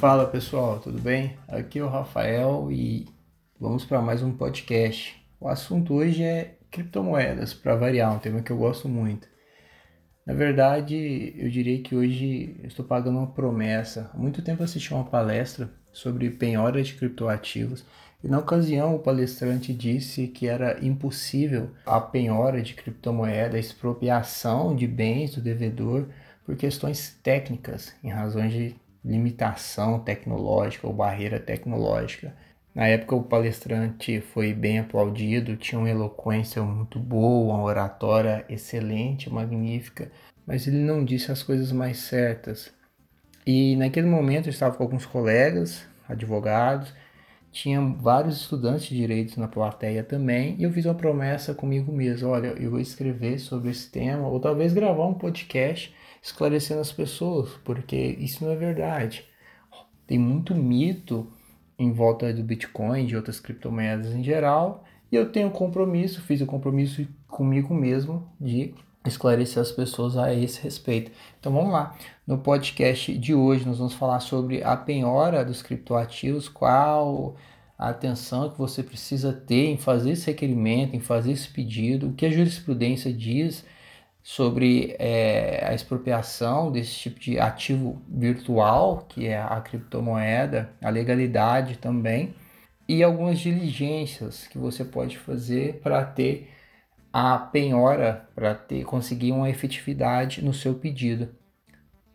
Fala pessoal, tudo bem? Aqui é o Rafael e vamos para mais um podcast. O assunto hoje é criptomoedas, para variar, um tema que eu gosto muito. Na verdade, eu diria que hoje eu estou pagando uma promessa. Há muito tempo assisti uma palestra sobre penhora de criptoativos e na ocasião o palestrante disse que era impossível a penhora de criptomoeda, a expropriação de bens do devedor por questões técnicas, em razões de limitação tecnológica ou barreira tecnológica. Na época o palestrante foi bem aplaudido, tinha uma eloquência muito boa, uma oratória excelente, magnífica, mas ele não disse as coisas mais certas. E naquele momento eu estava com alguns colegas, advogados, tinha vários estudantes de direitos na plateia também, e eu fiz uma promessa comigo mesmo, olha, eu vou escrever sobre esse tema, ou talvez gravar um podcast esclarecendo as pessoas, porque isso não é verdade. Tem muito mito em volta do Bitcoin, de outras criptomoedas em geral, e eu tenho compromisso, fiz o compromisso comigo mesmo de esclarecer as pessoas a esse respeito. Então vamos lá. No podcast de hoje nós vamos falar sobre a penhora dos criptoativos, qual a atenção que você precisa ter em fazer esse requerimento, em fazer esse pedido, o que a jurisprudência diz sobre é, a expropriação desse tipo de ativo virtual, que é a criptomoeda, a legalidade também, e algumas diligências que você pode fazer para ter a penhora, para ter conseguir uma efetividade no seu pedido.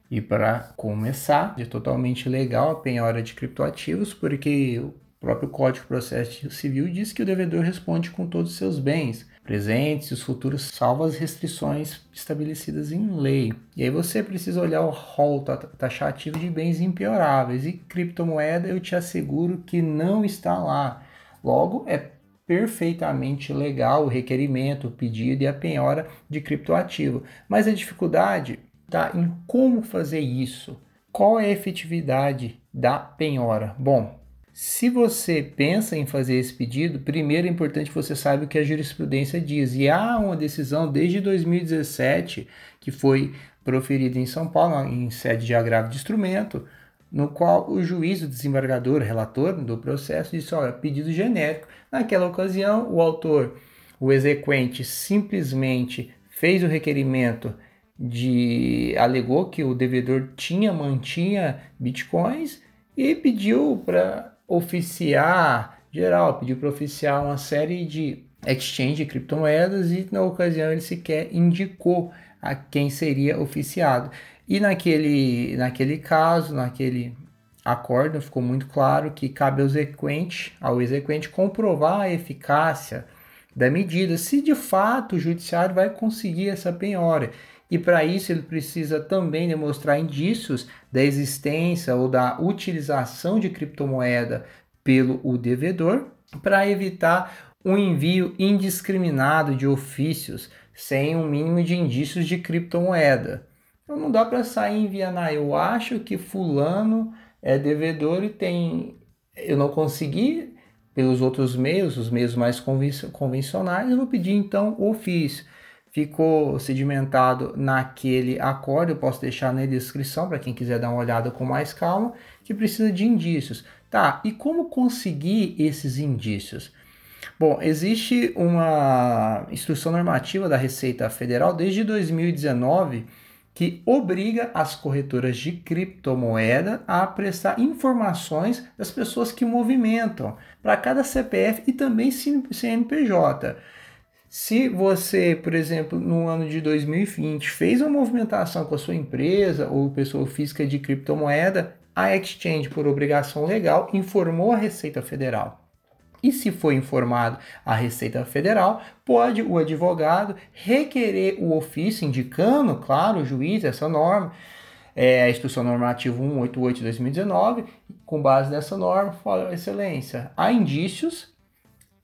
E para começar, é totalmente legal a penhora de criptoativos, porque o próprio Código de Processo Civil diz que o devedor responde com todos os seus bens, presentes e os futuros, salvo as restrições estabelecidas em lei. E aí você precisa olhar o rol taxativo de bens impioráveis e criptomoeda, eu te asseguro que não está lá. Logo, é perfeitamente legal o requerimento, o pedido e a penhora de criptoativo. Mas a dificuldade está em como fazer isso. Qual é a efetividade da penhora? Bom, se você pensa em fazer esse pedido, primeiro é importante que você saiba o que a jurisprudência diz. E há uma decisão desde 2017 que foi proferida em São Paulo, em sede de agravo de instrumento, no qual o juiz, o desembargador, relator do processo, disse: olha, pedido genérico. Naquela ocasião, o autor, o exequente, simplesmente fez o requerimento de. alegou que o devedor tinha, mantinha bitcoins e pediu para oficiar geral, pediu para oficiar uma série de exchange de criptomoedas e na ocasião ele sequer indicou a quem seria oficiado. E naquele, naquele caso, naquele acordo, ficou muito claro que cabe ao exequente, ao exequente comprovar a eficácia da medida, se de fato o judiciário vai conseguir essa penhora. E para isso ele precisa também demonstrar indícios da existência ou da utilização de criptomoeda pelo o devedor, para evitar um envio indiscriminado de ofícios sem um mínimo de indícios de criptomoeda. Então não dá para sair enviando, ah, eu acho que fulano é devedor e tem eu não consegui pelos outros meios, os meios mais convencionais, eu vou pedir então o ofício ficou sedimentado naquele acordo, eu posso deixar na descrição para quem quiser dar uma olhada com mais calma, que precisa de indícios. Tá, e como conseguir esses indícios? Bom, existe uma instrução normativa da Receita Federal desde 2019 que obriga as corretoras de criptomoeda a prestar informações das pessoas que movimentam para cada CPF e também CNPJ. Se você, por exemplo, no ano de 2020 fez uma movimentação com a sua empresa ou pessoa física de criptomoeda, a exchange, por obrigação legal, informou a Receita Federal. E se for informado a Receita Federal, pode o advogado requerer o ofício, indicando, claro, o juiz, essa norma, é a Instrução Normativa 188 de 2019, com base nessa norma, fala, Excelência, há indícios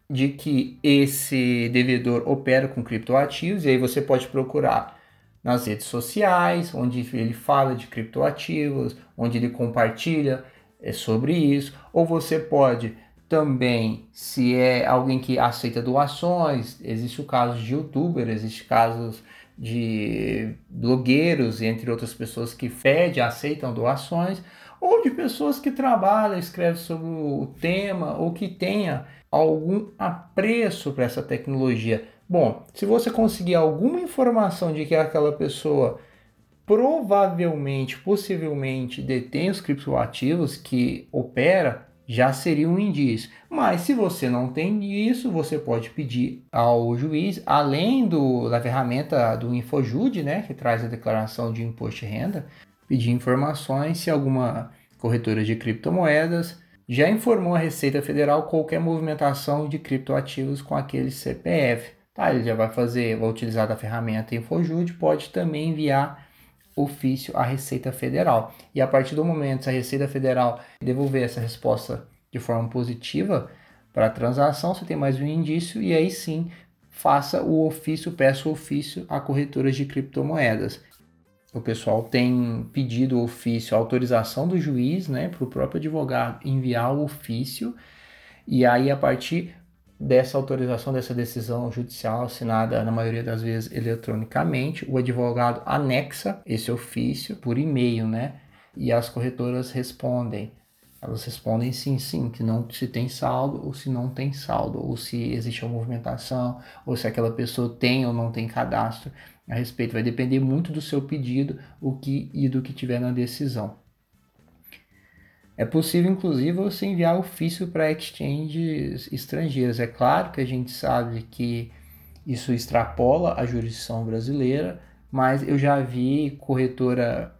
de que esse devedor opera com criptoativos, e aí você pode procurar nas redes sociais, onde ele fala de criptoativos, onde ele compartilha é, sobre isso, ou você pode também, se é alguém que aceita doações, existe o caso de youtuber, existe casos de blogueiros, entre outras pessoas que fede, aceitam doações, ou de pessoas que trabalham, escrevem sobre o tema ou que tenha algum apreço para essa tecnologia. Bom, se você conseguir alguma informação de que aquela pessoa provavelmente, possivelmente detém os criptoativos que opera, já seria um indício. Mas se você não tem isso, você pode pedir ao juiz, além do, da ferramenta do InfoJude, né, que traz a declaração de imposto de renda, pedir informações se alguma corretora de criptomoedas já informou a Receita Federal qualquer movimentação de criptoativos com aquele CPF. Tá, ele já vai fazer, vai utilizar da ferramenta InfoJude, pode também enviar ofício à Receita Federal. E a partir do momento que a Receita Federal devolver essa resposta de forma positiva para a transação, você tem mais um indício e aí sim faça o ofício, peça o ofício a corretoras de criptomoedas. O pessoal tem pedido o ofício, autorização do juiz, né, para o próprio advogado enviar o ofício, e aí a partir dessa autorização, dessa decisão judicial assinada na maioria das vezes eletronicamente, o advogado anexa esse ofício por e-mail, né? E as corretoras respondem. Elas respondem sim, sim, que não se tem saldo ou se não tem saldo, ou se existe uma movimentação, ou se aquela pessoa tem ou não tem cadastro a respeito. Vai depender muito do seu pedido o que e do que tiver na decisão. É possível, inclusive, você enviar ofício para exchanges estrangeiras. É claro que a gente sabe que isso extrapola a jurisdição brasileira, mas eu já vi corretora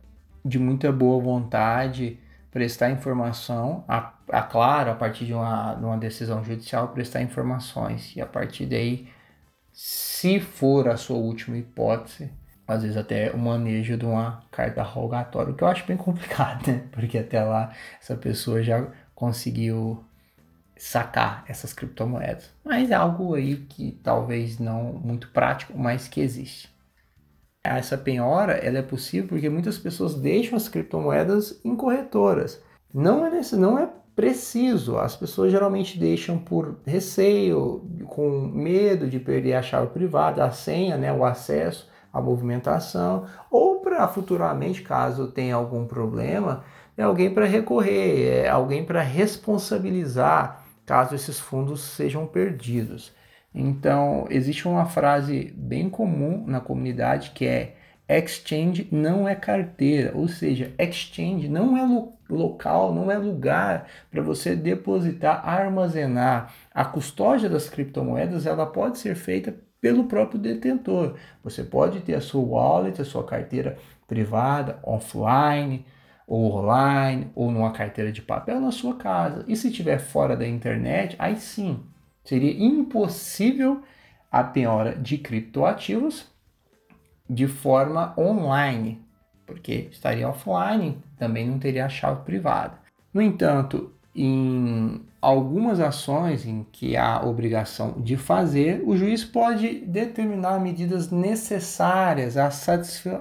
de muita boa vontade prestar informação, a, a claro, a partir de uma, de uma decisão judicial, prestar informações. E a partir daí, se for a sua última hipótese, às vezes até o manejo de uma carta rogatória, o que eu acho bem complicado, né? Porque até lá essa pessoa já conseguiu sacar essas criptomoedas. Mas é algo aí que talvez não muito prático, mas que existe. Essa penhora ela é possível porque muitas pessoas deixam as criptomoedas em corretoras. Não é, nesse, não é preciso. As pessoas geralmente deixam por receio, com medo de perder a chave privada, a senha, né, o acesso a movimentação, ou para futuramente, caso tenha algum problema, é alguém para recorrer, é alguém para responsabilizar caso esses fundos sejam perdidos. Então, existe uma frase bem comum na comunidade que é exchange não é carteira, ou seja, exchange não é lo local, não é lugar para você depositar, armazenar. A custódia das criptomoedas ela pode ser feita pelo próprio detentor. Você pode ter a sua wallet, a sua carteira privada, offline, ou online, ou numa carteira de papel na sua casa. E se estiver fora da internet, aí sim, seria impossível a penhora de criptoativos de forma online, porque estaria offline, também não teria a chave privada. No entanto, em algumas ações em que há obrigação de fazer, o juiz pode determinar medidas necessárias à,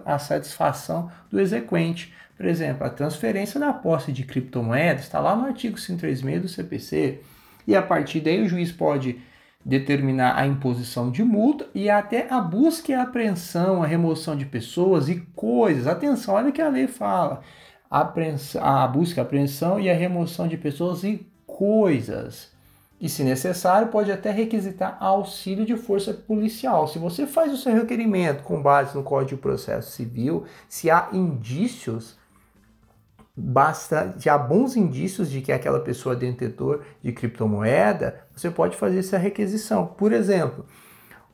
à satisfação do exequente. Por exemplo, a transferência da posse de criptomoedas está lá no artigo 136 do CPC, e a partir daí o juiz pode determinar a imposição de multa e até a busca e a apreensão, a remoção de pessoas e coisas. Atenção, olha o que a lei fala a busca, a apreensão e a remoção de pessoas e coisas. E, se necessário, pode até requisitar auxílio de força policial. Se você faz o seu requerimento com base no Código de Processo Civil, se há indícios, basta, já bons indícios de que aquela pessoa é detentor de criptomoeda, você pode fazer essa requisição. Por exemplo,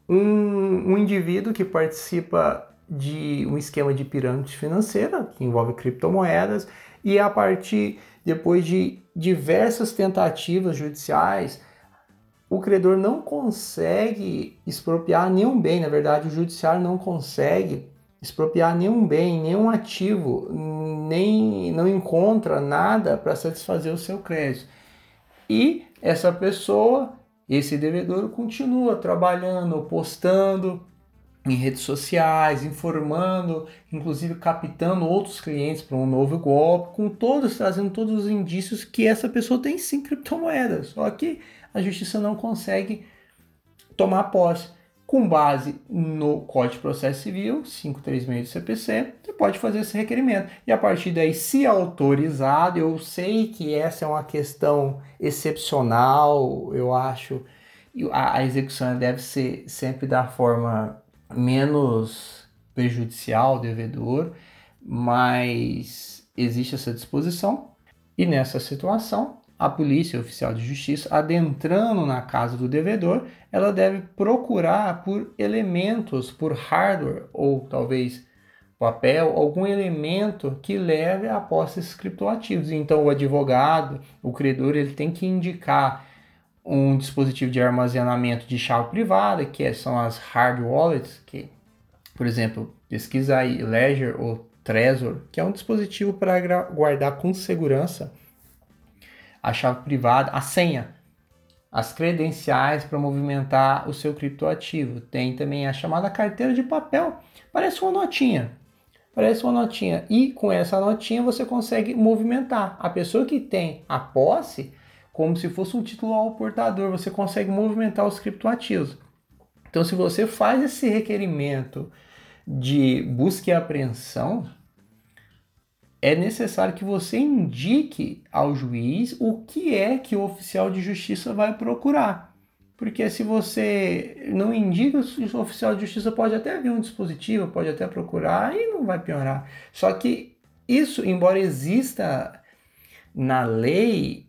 um, um indivíduo que participa de um esquema de pirâmide financeira que envolve criptomoedas e a partir depois de diversas tentativas judiciais o credor não consegue expropriar nenhum bem, na verdade o judiciário não consegue expropriar nenhum bem, nenhum ativo, nem não encontra nada para satisfazer o seu crédito. E essa pessoa, esse devedor continua trabalhando, postando, em redes sociais, informando, inclusive captando outros clientes para um novo golpe, com todos trazendo todos os indícios que essa pessoa tem sim criptomoedas, só que a justiça não consegue tomar posse. com base no Código de Processo Civil 536 do CPC, você pode fazer esse requerimento. E a partir daí, se autorizado, eu sei que essa é uma questão excepcional, eu acho, a, a execução deve ser sempre da forma menos prejudicial ao devedor, mas existe essa disposição. E nessa situação, a polícia oficial de justiça, adentrando na casa do devedor, ela deve procurar por elementos, por hardware ou talvez papel, algum elemento que leve a posse criptoativos. Então, o advogado, o credor, ele tem que indicar um dispositivo de armazenamento de chave privada, que são as hard wallets, que, por exemplo, pesquisa aí Ledger ou Trezor, que é um dispositivo para guardar com segurança a chave privada, a senha, as credenciais para movimentar o seu criptoativo. Tem também a chamada carteira de papel, parece uma notinha. Parece uma notinha. E com essa notinha você consegue movimentar. A pessoa que tem a posse, como se fosse um título ao portador, você consegue movimentar os criptoativos. Então, se você faz esse requerimento de busca e apreensão, é necessário que você indique ao juiz o que é que o oficial de justiça vai procurar. Porque se você não indica, o oficial de justiça pode até vir um dispositivo, pode até procurar e não vai piorar. Só que isso, embora exista na lei,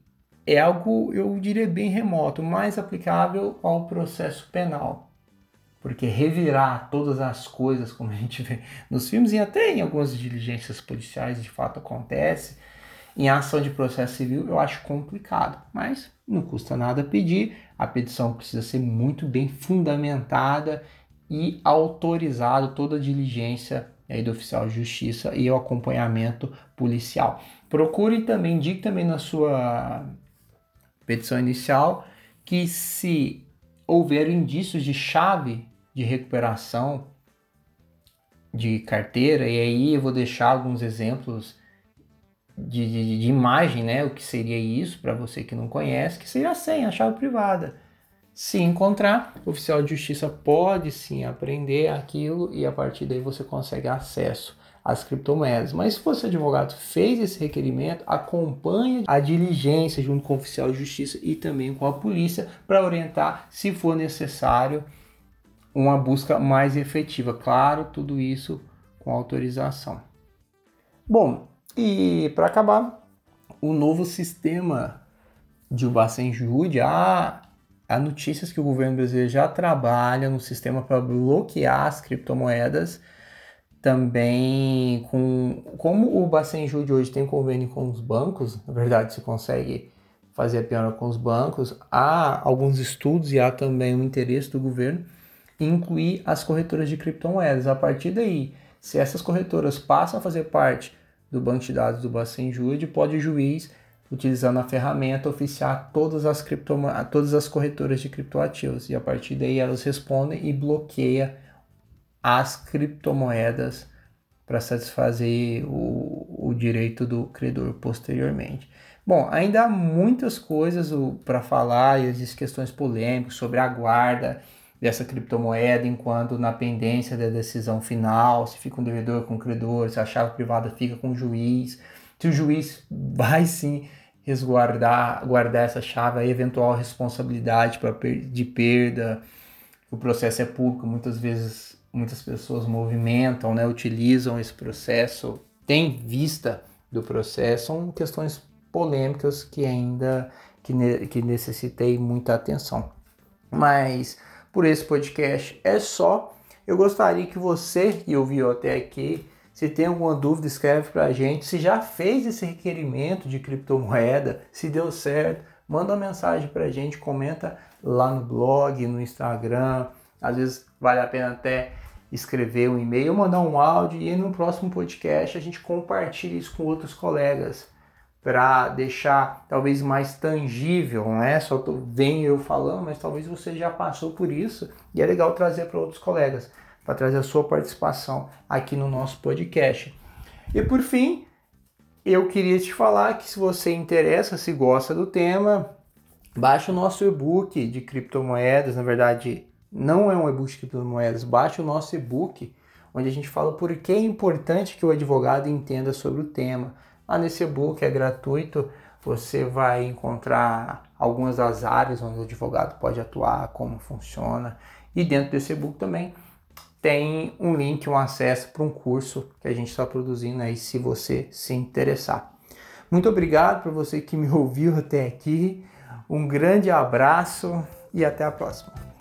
é algo, eu diria, bem remoto, mais aplicável ao processo penal porque revirar todas as coisas, como a gente vê nos filmes e até em algumas diligências policiais de fato acontece, em ação de processo civil eu acho complicado, mas não custa nada pedir. A petição precisa ser muito bem fundamentada e autorizado toda a diligência aí do oficial de justiça e o acompanhamento policial. Procure também, indique também na sua petição inicial que se houver indícios de chave de recuperação de carteira, e aí eu vou deixar alguns exemplos de, de, de imagem, né? O que seria isso para você que não conhece, que seria a senha, a chave privada. Se encontrar, o oficial de justiça pode sim aprender aquilo e a partir daí você consegue acesso às criptomoedas. Mas se você advogado fez esse requerimento, acompanhe a diligência junto com o oficial de justiça e também com a polícia para orientar se for necessário uma busca mais efetiva. Claro, tudo isso com autorização. Bom, e para acabar, o novo sistema de Ubacen Jude, há, há notícias que o governo brasileiro já trabalha no sistema para bloquear as criptomoedas. Também com como o Bacen Jude hoje tem convênio com os bancos, na verdade se consegue fazer a piora com os bancos, há alguns estudos e há também o interesse do governo incluir as corretoras de criptomoedas. A partir daí, se essas corretoras passam a fazer parte do banco de dados do Bacen Jude, pode o juiz, utilizando a ferramenta, oficiar todas as, todas as corretoras de criptoativos. E a partir daí elas respondem e bloqueia as criptomoedas para satisfazer o, o direito do credor posteriormente. Bom, ainda há muitas coisas para falar, existem questões polêmicas sobre a guarda dessa criptomoeda enquanto na pendência da decisão final, se fica um devedor com o credor, se a chave privada fica com o juiz, se o juiz vai sim resguardar guardar essa chave, a eventual responsabilidade pra, de perda, o processo é público, muitas vezes muitas pessoas movimentam, né, utilizam esse processo, têm vista do processo, são questões polêmicas que ainda que, ne que necessitei muita atenção. Mas por esse podcast é só. Eu gostaria que você que ouviu até aqui, se tem alguma dúvida, escreve para a gente. Se já fez esse requerimento de criptomoeda, se deu certo, manda uma mensagem para a gente, comenta lá no blog, no Instagram. Às vezes vale a pena até escrever um e-mail, mandar um áudio e no próximo podcast a gente compartilha isso com outros colegas para deixar talvez mais tangível, não é só tô, vem eu falando, mas talvez você já passou por isso e é legal trazer para outros colegas, para trazer a sua participação aqui no nosso podcast. E por fim, eu queria te falar que se você interessa, se gosta do tema, baixe o nosso e-book de criptomoedas, na verdade, não é um e-book de criptomoedas, baixe o nosso e-book, onde a gente fala por que é importante que o advogado entenda sobre o tema. Lá nesse e-book é gratuito, você vai encontrar algumas das áreas onde o advogado pode atuar, como funciona, e dentro desse e-book também tem um link, um acesso para um curso que a gente está produzindo aí, se você se interessar. Muito obrigado para você que me ouviu até aqui. Um grande abraço e até a próxima.